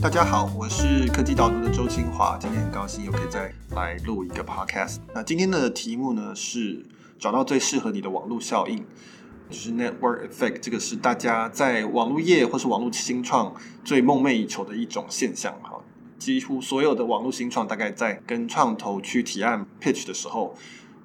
大家好，我是科技导读的周清华，今天很高兴又可以再来录一个 podcast。那今天的题目呢是找到最适合你的网络效应，就是 network effect。这个是大家在网络业或是网络新创最梦寐以求的一种现象哈。几乎所有的网络新创，大概在跟创投去提案 pitch 的时候，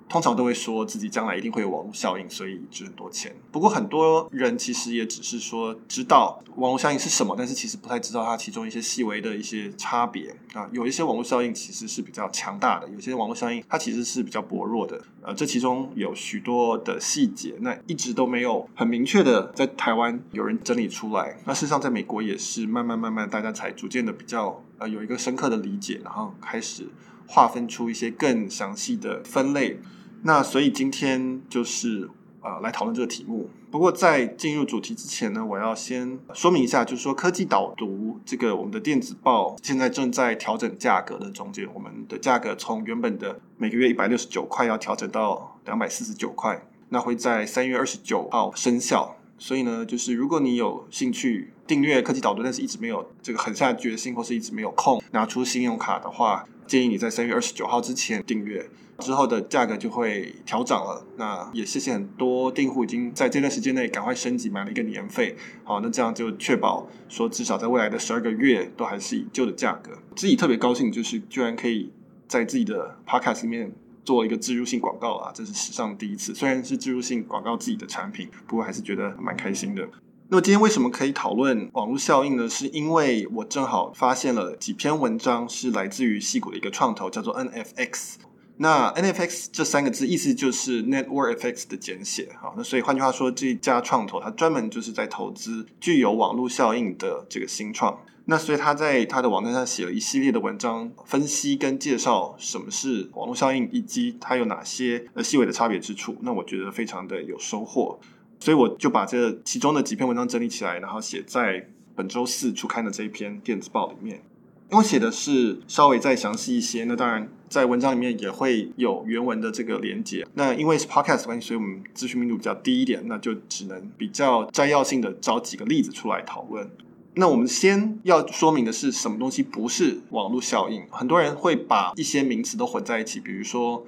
通常都会说自己将来一定会有网络效应，所以值很多钱。不过很多人其实也只是说知道网络效应是什么，但是其实不太知道它其中一些细微的一些差别啊。有一些网络效应其实是比较强大的，有些网络效应它其实是比较薄弱的。呃，这其中有许多的细节，那一直都没有很明确的在台湾有人整理出来。那事实上，在美国也是慢慢慢慢，大家才逐渐的比较呃有一个深刻的理解，然后开始划分出一些更详细的分类。那所以今天就是呃来讨论这个题目。不过在进入主题之前呢，我要先说明一下，就是说科技导读这个我们的电子报现在正在调整价格的中间，我们的价格从原本的每个月一百六十九块要调整到两百四十九块，那会在三月二十九号生效。所以呢，就是如果你有兴趣订阅科技导读，但是一直没有这个狠下决心，或是一直没有空拿出信用卡的话，建议你在三月二十九号之前订阅。之后的价格就会调涨了。那也谢谢很多订户已经在这段时间内赶快升级买了一个年费。好，那这样就确保说至少在未来的十二个月都还是以旧的价格。自己特别高兴，就是居然可以在自己的 podcast 里面做一个置入性广告啊，这是史上第一次。虽然是置入性广告自己的产品，不过还是觉得蛮开心的。那么今天为什么可以讨论网络效应呢？是因为我正好发现了几篇文章是来自于矽谷的一个创投，叫做 NFX。那 NFX 这三个字意思就是 Network Effects 的简写，啊，那所以换句话说，这家创投它专门就是在投资具有网络效应的这个新创。那所以他在他的网站上写了一系列的文章，分析跟介绍什么是网络效应，以及它有哪些呃细微的差别之处。那我觉得非常的有收获，所以我就把这其中的几篇文章整理起来，然后写在本周四出刊的这一篇电子报里面。因为写的是稍微再详细一些，那当然在文章里面也会有原文的这个连接。那因为是 podcast 关系，所以我们资讯密度比较低一点，那就只能比较摘要性的找几个例子出来讨论。那我们先要说明的是，什么东西不是网络效应？很多人会把一些名词都混在一起，比如说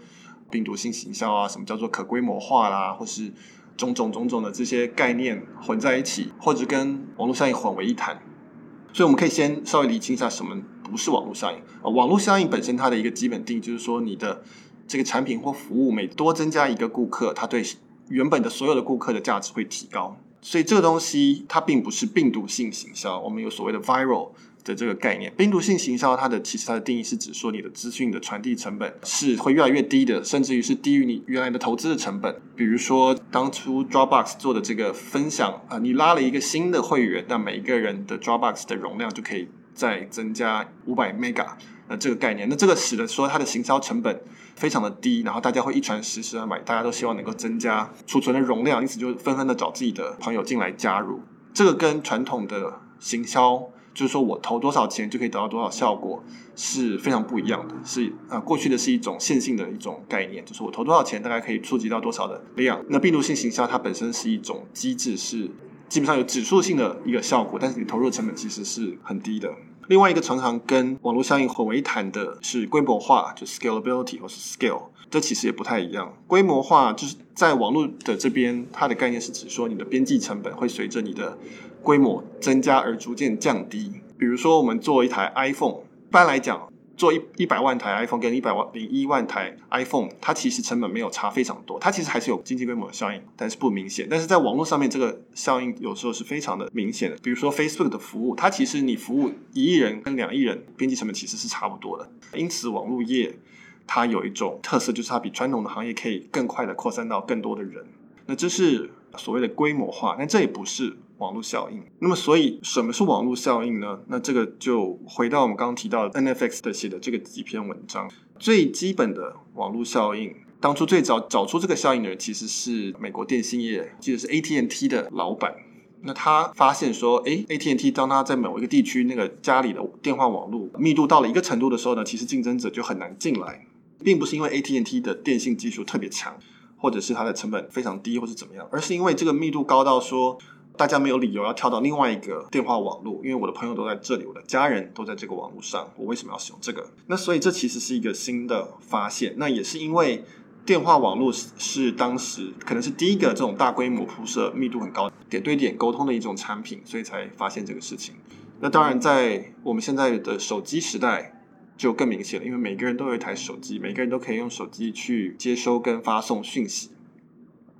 病毒性行销啊，什么叫做可规模化啦，或是种种种种的这些概念混在一起，或者跟网络效应混为一谈。所以我们可以先稍微理清一下什么。不是网络效应啊，网络效应本身它的一个基本定义就是说，你的这个产品或服务每多增加一个顾客，它对原本的所有的顾客的价值会提高。所以这个东西它并不是病毒性行销，我们有所谓的 viral 的这个概念。病毒性行销它的其实它的定义是指说，你的资讯的传递成本是会越来越低的，甚至于是低于你原来的投资的成本。比如说当初 Dropbox 做的这个分享啊，你拉了一个新的会员，那每一个人的 Dropbox 的容量就可以。再增加五百 mega，那这个概念，那这个使得说它的行销成本非常的低，然后大家会一传十，十传百，大家都希望能够增加储存的容量，因此就纷纷的找自己的朋友进来加入。这个跟传统的行销，就是说我投多少钱就可以得到多少效果，是非常不一样的。是啊，过去的是一种线性的一种概念，就是我投多少钱大概可以触及到多少的量。那病毒性行销它本身是一种机制，是。基本上有指数性的一个效果，但是你投入的成本其实是很低的。另外一个常常跟网络效应混为一谈的是规模化，就 scalability 或是 scale，这其实也不太一样。规模化就是在网络的这边，它的概念是指说你的边际成本会随着你的规模增加而逐渐降低。比如说我们做一台 iPhone，一般来讲。做一一百万台 iPhone 跟一百万零一万台 iPhone，它其实成本没有差非常多，它其实还是有经济规模的效应，但是不明显。但是在网络上面，这个效应有时候是非常的明显的。比如说 Facebook 的服务，它其实你服务一亿人跟两亿人，边际成本其实是差不多的。因此，网络业它有一种特色，就是它比传统的行业可以更快的扩散到更多的人。那这是所谓的规模化，但这也不是。网络效应。那么，所以什么是网络效应呢？那这个就回到我们刚刚提到 NFX 的写的这个几篇文章。最基本的网络效应，当初最早找出这个效应的人，其实是美国电信业，记得是 AT&T 的老板。那他发现说，诶，AT&T 当他在某一个地区那个家里的电话网络密度到了一个程度的时候呢，其实竞争者就很难进来，并不是因为 AT&T 的电信技术特别强，或者是它的成本非常低，或是怎么样，而是因为这个密度高到说。大家没有理由要跳到另外一个电话网络，因为我的朋友都在这里，我的家人都在这个网络上，我为什么要使用这个？那所以这其实是一个新的发现。那也是因为电话网络是是当时可能是第一个这种大规模铺设、密度很高、点对点沟通的一种产品，所以才发现这个事情。那当然，在我们现在的手机时代就更明显了，因为每个人都有一台手机，每个人都可以用手机去接收跟发送讯息。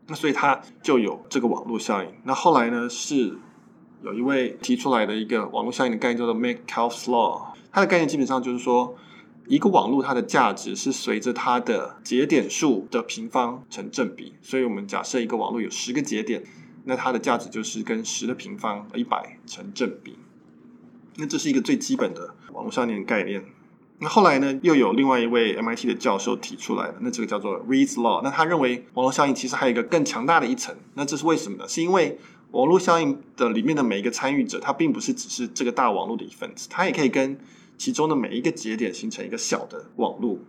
那所以它就有这个网络效应。那后来呢，是有一位提出来的一个网络效应的概念，叫做 Metcalfe's Law。它的概念基本上就是说，一个网络它的价值是随着它的节点数的平方成正比。所以我们假设一个网络有十个节点，那它的价值就是跟十的平方一百成正比。那这是一个最基本的网络效应的概念。那后来呢，又有另外一位 MIT 的教授提出来了，那这个叫做 Reed's Law。那他认为网络效应其实还有一个更强大的一层。那这是为什么呢？是因为网络效应的里面的每一个参与者，他并不是只是这个大网络的一份子，他也可以跟其中的每一个节点形成一个小的网络。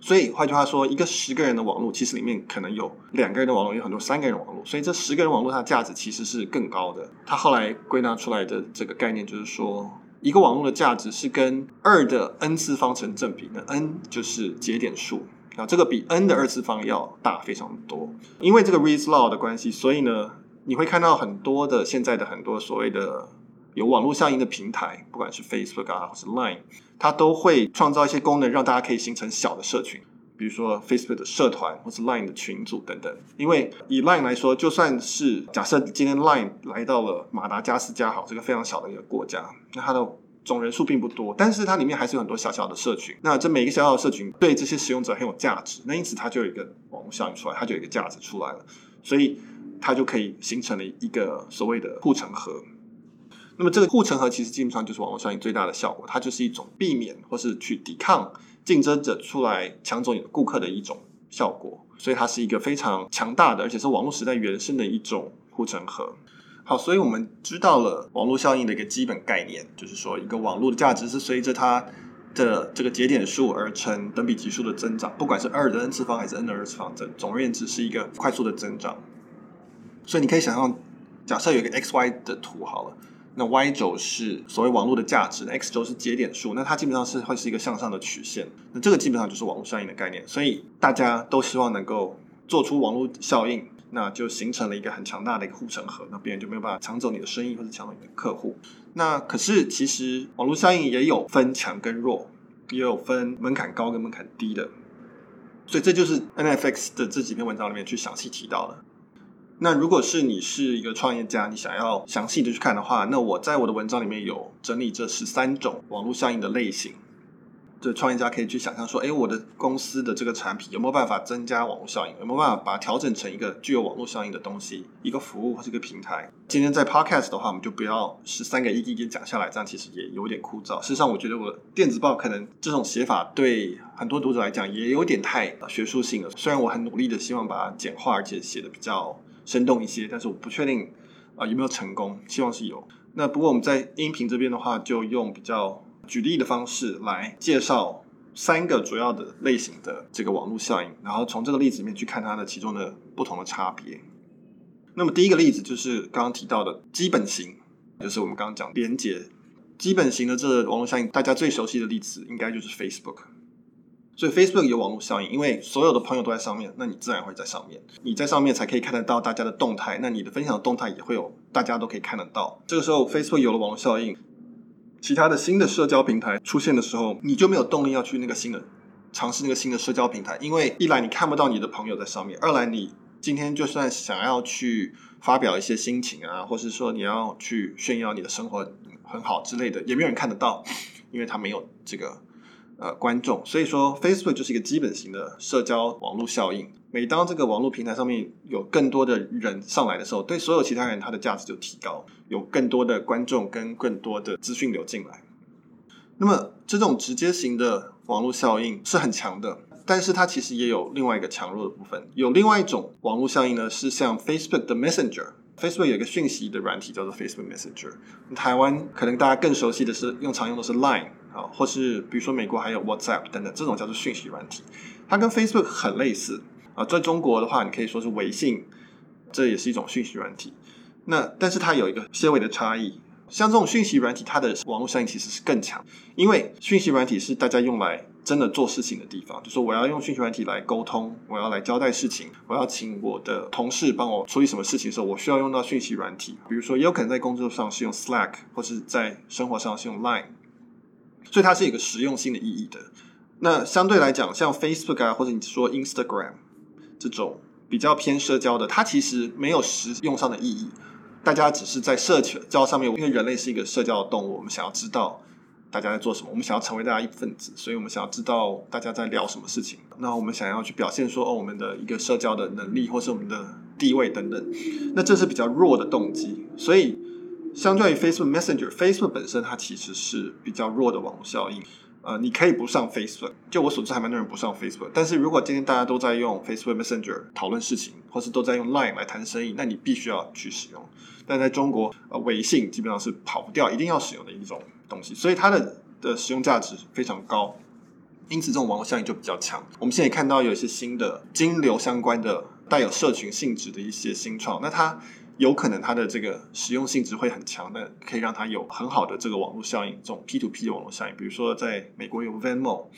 所以换句话说，一个十个人的网络，其实里面可能有两个人的网络，有很多三个人的网络。所以这十个人网络它的价值其实是更高的。他后来归纳出来的这个概念就是说。一个网络的价值是跟二的 n 次方成正比，那 n 就是节点数，啊，这个比 n 的二次方要大非常多。因为这个 Reed's Law 的关系，所以呢，你会看到很多的现在的很多所谓的有网络效应的平台，不管是 Facebook 啊，或是 Line，它都会创造一些功能，让大家可以形成小的社群。比如说 Facebook 的社团或是 Line 的群组等等，因为以 Line 来说，就算是假设今天 Line 来到了马达加斯加，好，这个非常小的一个国家，那它的总人数并不多，但是它里面还是有很多小小的社群。那这每一个小小的社群对这些使用者很有价值，那因此它就有一个网络效应出来，它就有一个价值出来了，所以它就可以形成了一个所谓的护城河。那么这个护城河其实基本上就是网络效应最大的效果，它就是一种避免或是去抵抗。竞争者出来抢走你的顾客的一种效果，所以它是一个非常强大的，而且是网络时代原生的一种护城河。好，所以我们知道了网络效应的一个基本概念，就是说一个网络的价值是随着它的这个节点数而成等比级数的增长，不管是二的 n 次方还是 n 的二次方，这总而言之是一个快速的增长。所以你可以想象，假设有一个 x y 的图好了。那 y 轴是所谓网络的价值，x 轴是节点数，那它基本上是会是一个向上的曲线。那这个基本上就是网络效应的概念，所以大家都希望能够做出网络效应，那就形成了一个很强大的一个护城河，那别人就没有办法抢走你的生意或者抢走你的客户。那可是其实网络效应也有分强跟弱，也有分门槛高跟门槛低的，所以这就是 NFX 的这几篇文章里面去详细提到的。那如果是你是一个创业家，你想要详细的去看的话，那我在我的文章里面有整理这十三种网络效应的类型。这创业家可以去想象说，哎，我的公司的这个产品有没有办法增加网络效应？有没有办法把它调整成一个具有网络效应的东西，一个服务或是一个平台？今天在 Podcast 的话，我们就不要十三个一个一个讲下来，这样其实也有点枯燥。事实上，我觉得我电子报可能这种写法对很多读者来讲也有点太学术性了。虽然我很努力的希望把它简化，而且写的比较。生动一些，但是我不确定啊、有没有成功，希望是有。那不过我们在音频这边的话，就用比较举例的方式来介绍三个主要的类型的这个网络效应，然后从这个例子里面去看它的其中的不同的差别。那么第一个例子就是刚刚提到的基本型，就是我们刚刚讲连接基本型的这个网络效应，大家最熟悉的例子应该就是 Facebook。所以 Facebook 有网络效应，因为所有的朋友都在上面，那你自然会在上面。你在上面才可以看得到大家的动态，那你的分享动态也会有，大家都可以看得到。这个时候 Facebook 有了网络效应，其他的新的社交平台出现的时候，你就没有动力要去那个新的尝试那个新的社交平台，因为一来你看不到你的朋友在上面，二来你今天就算想要去发表一些心情啊，或是说你要去炫耀你的生活很好之类的，也没有人看得到，因为他没有这个。呃，观众，所以说 Facebook 就是一个基本型的社交网络效应。每当这个网络平台上面有更多的人上来的时候，对所有其他人他的价值就提高，有更多的观众跟更多的资讯流进来。那么这种直接型的网络效应是很强的，但是它其实也有另外一个强弱的部分。有另外一种网络效应呢，是像 Facebook 的 Messenger。Facebook 有一个讯息的软体叫做 Facebook Messenger。台湾可能大家更熟悉的是用常用的是 Line。啊，或是比如说美国还有 WhatsApp 等等，这种叫做讯息软体，它跟 Facebook 很类似啊。在中国的话，你可以说是微信，这也是一种讯息软体。那但是它有一个些微的差异，像这种讯息软体，它的网络效应其实是更强，因为讯息软体是大家用来真的做事情的地方，就说我要用讯息软体来沟通，我要来交代事情，我要请我的同事帮我处理什么事情的时候，我需要用到讯息软体。比如说，也有可能在工作上是用 Slack，或是在生活上是用 Line，所以它是一个实用性的意义的。那相对来讲，像 Facebook 啊，或者你说 Instagram 这种比较偏社交的，它其实没有实用上的意义。大家只是在社交上面，因为人类是一个社交的动物，我们想要知道大家在做什么，我们想要成为大家一份子，所以我们想要知道大家在聊什么事情。那我们想要去表现说，哦，我们的一个社交的能力，或是我们的地位等等。那这是比较弱的动机。所以，相对于 Facebook Messenger，Facebook 本身它其实是比较弱的网络效应。呃，你可以不上 Facebook，就我所知还蛮多人不上 Facebook。但是如果今天大家都在用 Facebook Messenger 讨论事情，或是都在用 Line 来谈生意，那你必须要去使用。但在中国，呃，微信基本上是跑不掉，一定要使用的一种东西，所以它的的使用价值非常高，因此这种网络效应就比较强。我们现在看到有一些新的金流相关的带有社群性质的一些新创，那它。有可能它的这个实用性质会很强的，可以让它有很好的这个网络效应，这种 P to P 的网络效应。比如说，在美国有 Venmo，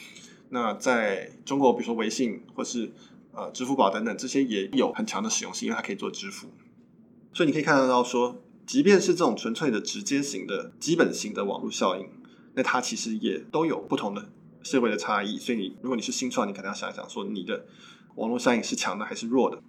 那在中国，比如说微信或是呃支付宝等等，这些也有很强的实用性，因为它可以做支付。所以你可以看得到说，即便是这种纯粹的直接型的基本型的网络效应，那它其实也都有不同的社会的差异。所以你如果你是新创，你可能要想一想，说你的网络效应是强的还是弱的。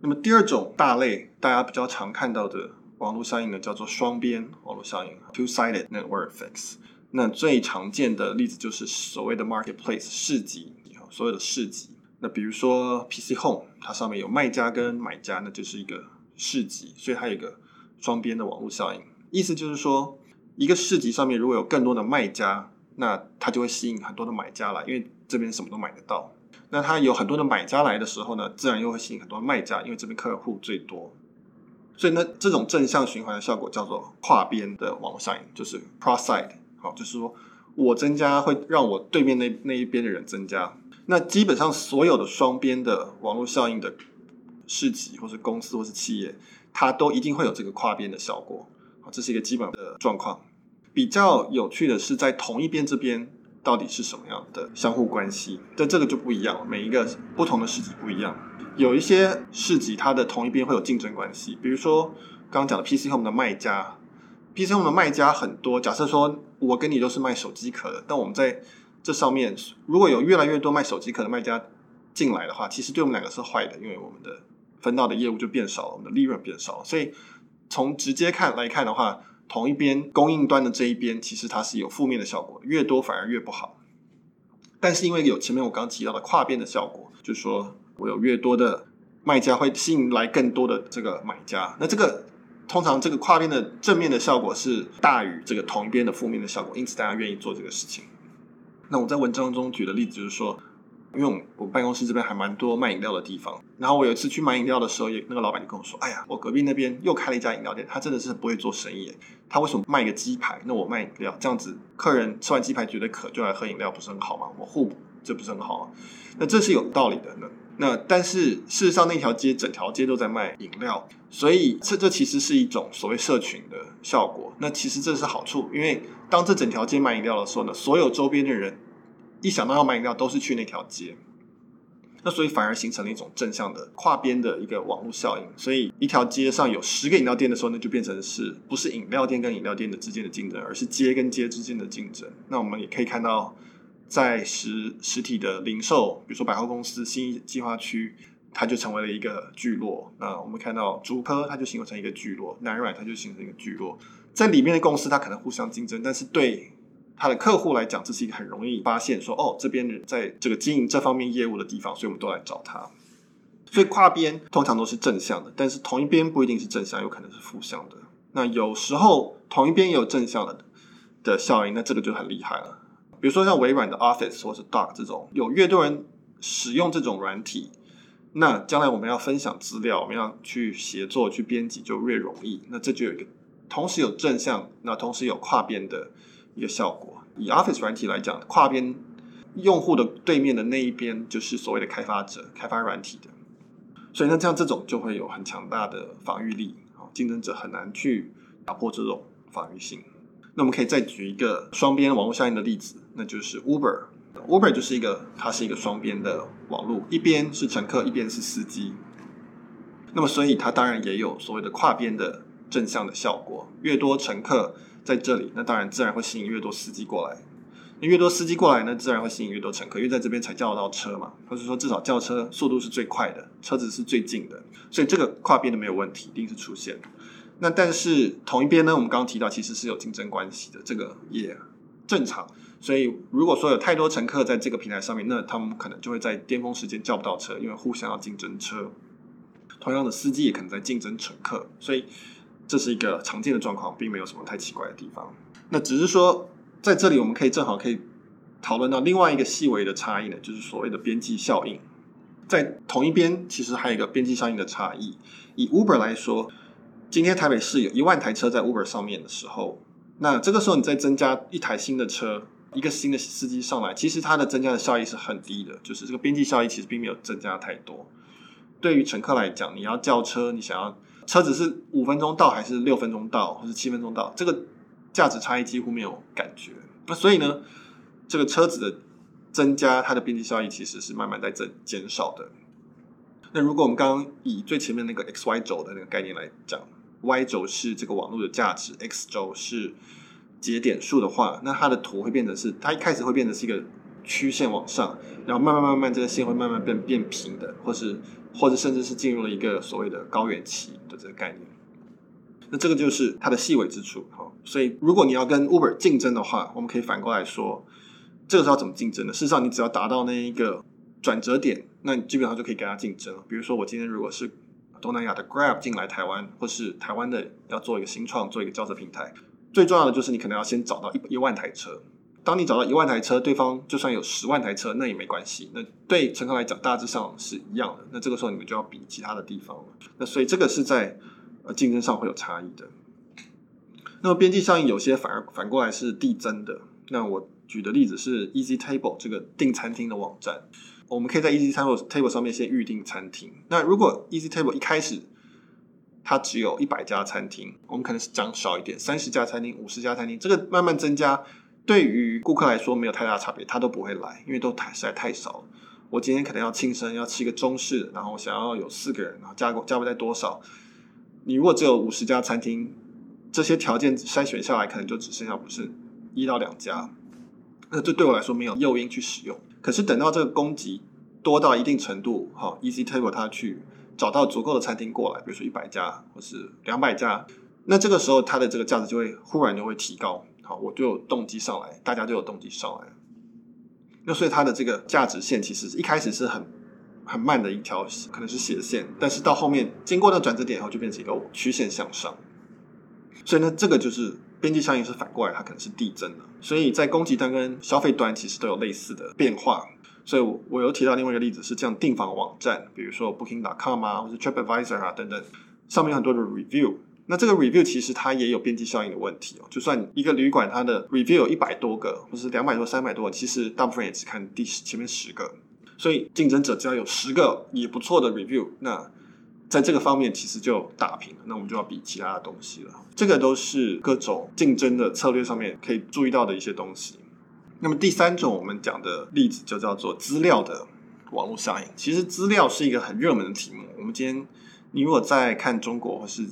那么第二种大类，大家比较常看到的网络效应呢，叫做双边网络效应 （two-sided network effects）。那最常见的例子就是所谓的 marketplace 市集，所有的市集。那比如说 PC Home，它上面有卖家跟买家，那就是一个市集，所以它有一个双边的网络效应。意思就是说，一个市集上面如果有更多的卖家，那它就会吸引很多的买家来，因为这边什么都买得到。那它有很多的买家来的时候呢，自然又会吸引很多卖家，因为这边客户最多。所以呢，这种正向循环的效果叫做跨边的网络效应，就是 cross-side。好，就是说我增加会让我对面那那一边的人增加。那基本上所有的双边的网络效应的市集或是公司或是企业，它都一定会有这个跨边的效果。好，这是一个基本的状况。比较有趣的是，在同一边这边。到底是什么样的相互关系？但这个就不一样了，每一个不同的市集不一样。有一些市集，它的同一边会有竞争关系。比如说刚刚讲的 PC Home 的卖家，PC Home 的卖家很多。假设说我跟你都是卖手机壳的，但我们在这上面如果有越来越多卖手机壳的卖家进来的话，其实对我们两个是坏的，因为我们的分到的业务就变少了，我们的利润变少了。所以从直接看来看的话，同一边供应端的这一边，其实它是有负面的效果，越多反而越不好。但是因为有前面我刚提到的跨边的效果，就是说我有越多的卖家会吸引来更多的这个买家，那这个通常这个跨边的正面的效果是大于这个同边的负面的效果，因此大家愿意做这个事情。那我在文章中举的例子就是说。因为我办公室这边还蛮多卖饮料的地方，然后我有一次去买饮料的时候，也那个老板就跟我说：“哎呀，我隔壁那边又开了一家饮料店，他真的是不会做生意。他为什么卖个鸡排？那我卖饮料，这样子客人吃完鸡排觉得渴就来喝饮料，不是很好吗？我互补，这不是很好吗？那这是有道理的呢。那但是事实上，那条街整条街都在卖饮料，所以这这其实是一种所谓社群的效果。那其实这是好处，因为当这整条街卖饮料的时候呢，所有周边的人。一想到要买饮料，都是去那条街，那所以反而形成了一种正向的跨边的一个网络效应。所以一条街上有十个饮料店的时候那，就变成是不是饮料店跟饮料店的之间的竞争，而是街跟街之间的竞争。那我们也可以看到，在实实体的零售，比如说百货公司新计划区，它就成为了一个聚落。那我们看到竹科，它就形成一个聚落；南软，它就形成一个聚落。在里面的公司，它可能互相竞争，但是对。他的客户来讲，这是一个很容易发现说，哦，这边人在这个经营这方面业务的地方，所以我们都来找他。所以跨边通常都是正向的，但是同一边不一定是正向，有可能是负向的。那有时候同一边也有正向的的效应，那这个就很厉害了。比如说像微软的 Office 或是 Doc 这种，有越多人使用这种软体，那将来我们要分享资料，我们要去协作、去编辑就越容易。那这就有一个同时有正向，那同时有跨边的。一个效果，以 Office 软体来讲，跨边用户的对面的那一边就是所谓的开发者，开发软体的，所以呢这样这种就会有很强大的防御力啊。竞争者很难去打破这种防御性。那我们可以再举一个双边网络效应的例子，那就是 Uber。Uber 就是一个，它是一个双边的网络，一边是乘客，一边是司机。那么，所以它当然也有所谓的跨边的正向的效果。越多乘客在这里，那当然自然会吸引越多司机过来。那越多司机过来，那自然会吸引越多乘客，因为在这边才叫得到车嘛，或者说至少叫车速度是最快的，车子是最近的，所以这个跨边的没有问题，一定是出现。那但是同一边呢，我们刚刚提到其实是有竞争关系的，这个也正常。所以如果说有太多乘客在这个平台上面，那他们可能就会在巅峰时间叫不到车，因为互相要竞争车。同样的，司机也可能在竞争乘客，所以这是一个常见的状况，并没有什么太奇怪的地方。那只是说。在这里，我们可以正好可以讨论到另外一个细微的差异呢，就是所谓的边际效应。在同一边，其实还有一个边际效应的差异。以 Uber 来说，今天台北市有一万台车在 Uber 上面的时候，那这个时候你再增加一台新的车，一个新的司机上来，其实它的增加的效益是很低的，就是这个边际效益其实并没有增加太多。对于乘客来讲，你要叫车，你想要车子是五分钟到还是六分钟到，或是七分钟到，这个。价值差异几乎没有感觉，那所以呢，这个车子的增加，它的边际效益其实是慢慢在增减少的。那如果我们刚刚以最前面那个 x y 轴的那个概念来讲，y 轴是这个网络的价值，x 轴是节点数的话，那它的图会变成是，它一开始会变成是一个曲线往上，然后慢慢慢慢这个线会慢慢变变平的，或是或者甚至是进入了一个所谓的高原期的这个概念。那这个就是它的细微之处，哈。所以如果你要跟 Uber 竞争的话，我们可以反过来说，这个时候怎么竞争呢？事实上，你只要达到那一个转折点，那你基本上就可以跟它竞争。比如说，我今天如果是东南亚的 Grab 进来台湾，或是台湾的要做一个新创，做一个叫车平台，最重要的就是你可能要先找到一一万台车。当你找到一万台车，对方就算有十万台车，那也没关系。那对乘客来讲，大致上是一样的。那这个时候你们就要比其他的地方了。那所以这个是在。呃，竞争上会有差异的。那么边际效应有些反而反过来是递增的。那我举的例子是 Easy Table 这个订餐厅的网站，我们可以在 Easy Table Table 上面先预订餐厅。那如果 Easy Table 一开始它只有一百家餐厅，我们可能是讲少一点，三十家餐厅、五十家餐厅，这个慢慢增加，对于顾客来说没有太大差别，他都不会来，因为都太实在太少了。我今天可能要庆生，要吃一个中式，然后想要有四个人，然后价格价位在多少？你如果只有五十家餐厅，这些条件筛选下来，可能就只剩下不是一到两家，那这对我来说没有诱因去使用。可是等到这个供给多到一定程度，好，Easy Table 它去找到足够的餐厅过来，比如说一百家或是两百家，那这个时候它的这个价值就会忽然就会提高，好，我就有动机上来，大家就有动机上来。那所以它的这个价值线其实一开始是很。很慢的一条，可能是斜线，但是到后面经过那转折点以后，就变成一个曲线向上。所以呢，这个就是边际效应是反过来，它可能是递增的。所以在供给端跟消费端其实都有类似的变化。所以我，我又提到另外一个例子是这样订房网站，比如说 Booking.com 啊，或者 TripAdvisor 啊等等，上面有很多的 review。那这个 review 其实它也有边际效应的问题哦。就算一个旅馆它的 review 有一百多个，或是两百多、三百多，其实大部分也只看第十前面十个。所以竞争者只要有十个也不错的 review，那在这个方面其实就打平了。那我们就要比其他的东西了。这个都是各种竞争的策略上面可以注意到的一些东西。那么第三种我们讲的例子就叫做资料的网络效应。其实资料是一个很热门的题目。我们今天你如果在看中国或是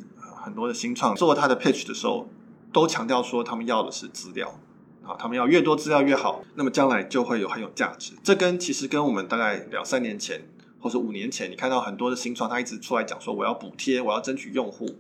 很多的新创做他的 pitch 的时候，都强调说他们要的是资料。啊，他们要越多资料越好，那么将来就会有很有价值。这跟其实跟我们大概两三年前或者五年前，你看到很多的新创，他一直出来讲说我要补贴，我要争取用户，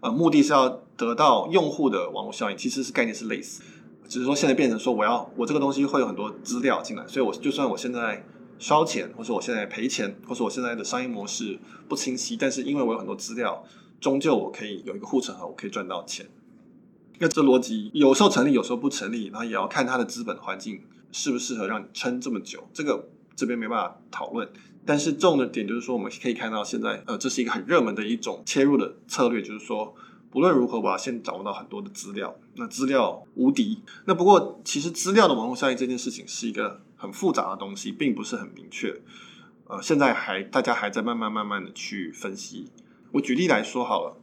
呃，目的是要得到用户的网络效应，其实是概念是类似，只是说现在变成说我要我这个东西会有很多资料进来，所以我就算我现在烧钱，或者我现在赔钱，或者我现在的商业模式不清晰，但是因为我有很多资料，终究我可以有一个护城河，我可以赚到钱。那这逻辑有时候成立，有时候不成立，然后也要看它的资本环境适不适合让你撑这么久。这个这边没办法讨论，但是重的点就是说，我们可以看到现在，呃，这是一个很热门的一种切入的策略，就是说，不论如何，我要先掌握到很多的资料，那资料无敌。那不过，其实资料的网络效应这件事情是一个很复杂的东西，并不是很明确。呃，现在还大家还在慢慢慢慢的去分析。我举例来说好了。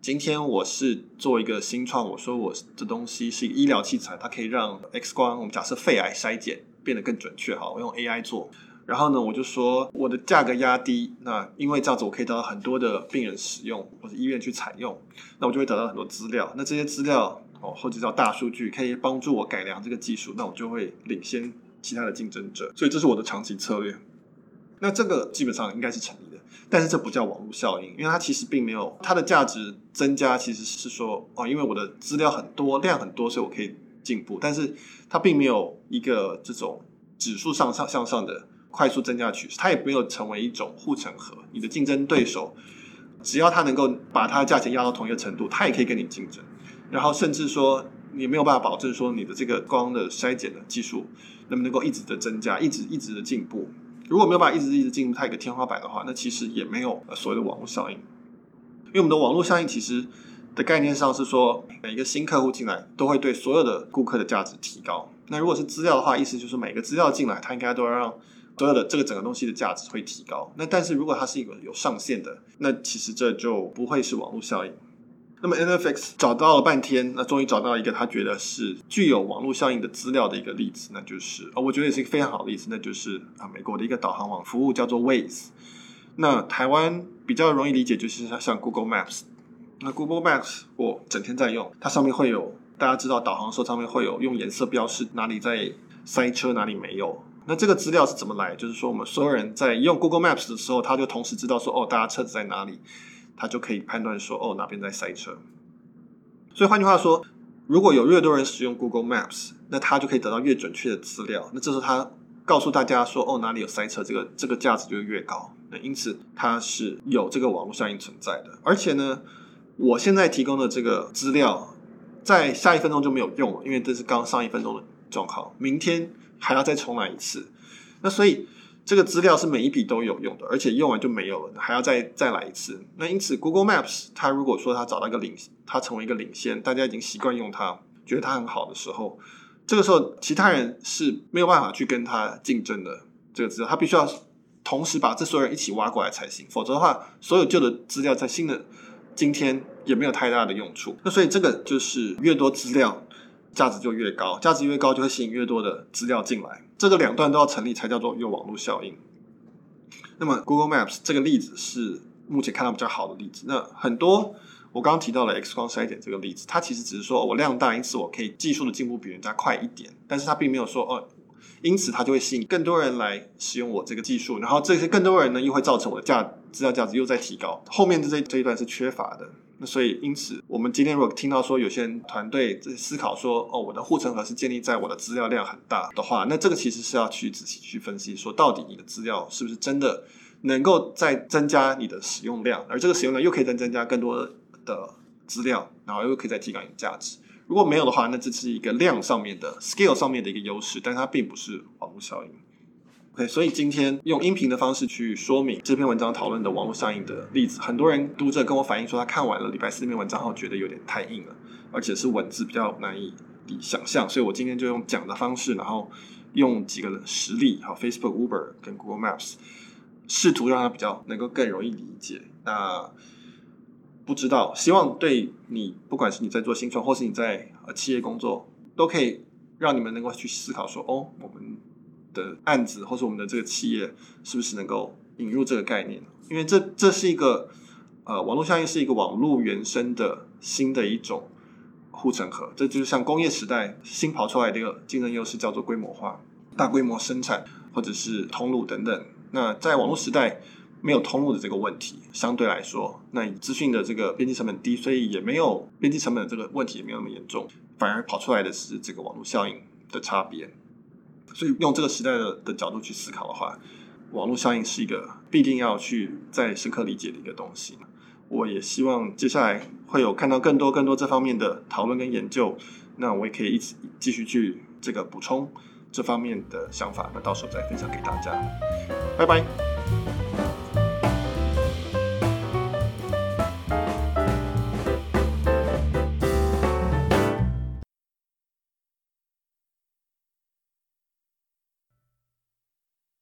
今天我是做一个新创，我说我的东西是医疗器材，它可以让 X 光，我们假设肺癌筛检变得更准确，好，我用 AI 做。然后呢，我就说我的价格压低，那因为这样子我可以得到很多的病人使用，或者医院去采用，那我就会得到很多资料。那这些资料哦，或者叫大数据，可以帮助我改良这个技术，那我就会领先其他的竞争者。所以这是我的长期策略。那这个基本上应该是成立，但是这不叫网络效应，因为它其实并没有它的价值增加，其实是说哦，因为我的资料很多，量很多，所以我可以进步，但是它并没有一个这种指数上上向上的。快速增加趋势，它也没有成为一种护城河。你的竞争对手，只要他能够把它的价钱压到同一个程度，他也可以跟你竞争。然后甚至说，你没有办法保证说你的这个光的筛检的技术能不能够一直的增加，一直一直的进步。如果没有办法一直一直进入，它一个天花板的话，那其实也没有所谓的网络效应。因为我们的网络效应其实的概念上是说，每一个新客户进来都会对所有的顾客的价值提高。那如果是资料的话，意思就是每个资料进来，它应该都要让。所有的这个整个东西的价值会提高。那但是如果它是一个有上限的，那其实这就不会是网络效应。那么 NFX 找到了半天，那终于找到一个他觉得是具有网络效应的资料的一个例子，那就是啊，我觉得也是一个非常好的例子，那就是啊，美国的一个导航网服务叫做 Waze。那台湾比较容易理解，就是像 Google Maps。那 Google Maps 我整天在用，它上面会有大家知道导航的时候上面会有用颜色标示哪里在塞车，哪里没有。那这个资料是怎么来？就是说，我们所有人在用 Google Maps 的时候，他就同时知道说，哦，大家车子在哪里，他就可以判断说，哦，哪边在塞车。所以换句话说，如果有越多人使用 Google Maps，那他就可以得到越准确的资料。那这时候他告诉大家说，哦，哪里有塞车，这个这个价值就越高。那因此它是有这个网络效应存在的。而且呢，我现在提供的这个资料，在下一分钟就没有用了，因为这是刚上一分钟的状况。明天。还要再重来一次，那所以这个资料是每一笔都有用的，而且用完就没有了，还要再再来一次。那因此，Google Maps 它如果说它找到一个领，它成为一个领先，大家已经习惯用它，觉得它很好的时候，这个时候其他人是没有办法去跟它竞争的。这个资料，它必须要同时把这所有人一起挖过来才行，否则的话，所有旧的资料在新的今天也没有太大的用处。那所以这个就是越多资料。价值就越高，价值越高就会吸引越多的资料进来，这个两段都要成立才叫做有网络效应。那么 Google Maps 这个例子是目前看到比较好的例子。那很多我刚刚提到了 X 光筛检这个例子，它其实只是说我量大，因此我可以技术的进步比人家快一点，但是它并没有说哦，因此它就会吸引更多人来使用我这个技术，然后这些更多人呢又会造成我的价资料价值又在提高。后面的这这一段是缺乏的。所以，因此，我们今天如果听到说有些人团队在思考说，哦，我的护城河是建立在我的资料量很大的话，那这个其实是要去仔细去分析，说到底你的资料是不是真的能够再增加你的使用量，而这个使用量又可以再增加更多的资料，然后又可以再提高你的价值。如果没有的话，那这是一个量上面的 scale 上面的一个优势，但它并不是网络效应。OK，所以今天用音频的方式去说明这篇文章讨论的网络上映的例子，很多人读者跟我反映说，他看完了礼拜四那篇文章后，觉得有点太硬了，而且是文字比较难以想象，所以我今天就用讲的方式，然后用几个实例，好，Facebook、Uber 跟 Google Maps，试图让它比较能够更容易理解。那不知道，希望对你，不管是你在做新创，或是你在呃企业工作，都可以让你们能够去思考说，哦，我们。的案子，或是我们的这个企业，是不是能够引入这个概念？因为这这是一个呃，网络效应是一个网络原生的新的一种护城河。这就是像工业时代新跑出来的一个竞争优势，叫做规模化、大规模生产或者是通路等等。那在网络时代没有通路的这个问题，相对来说，那资讯的这个边际成本低，所以也没有边际成本的这个问题也没有那么严重，反而跑出来的是这个网络效应的差别。所以用这个时代的的角度去思考的话，网络效应是一个必定要去再深刻理解的一个东西。我也希望接下来会有看到更多更多这方面的讨论跟研究，那我也可以一起继续去这个补充这方面的想法，那到时候再分享给大家。拜拜。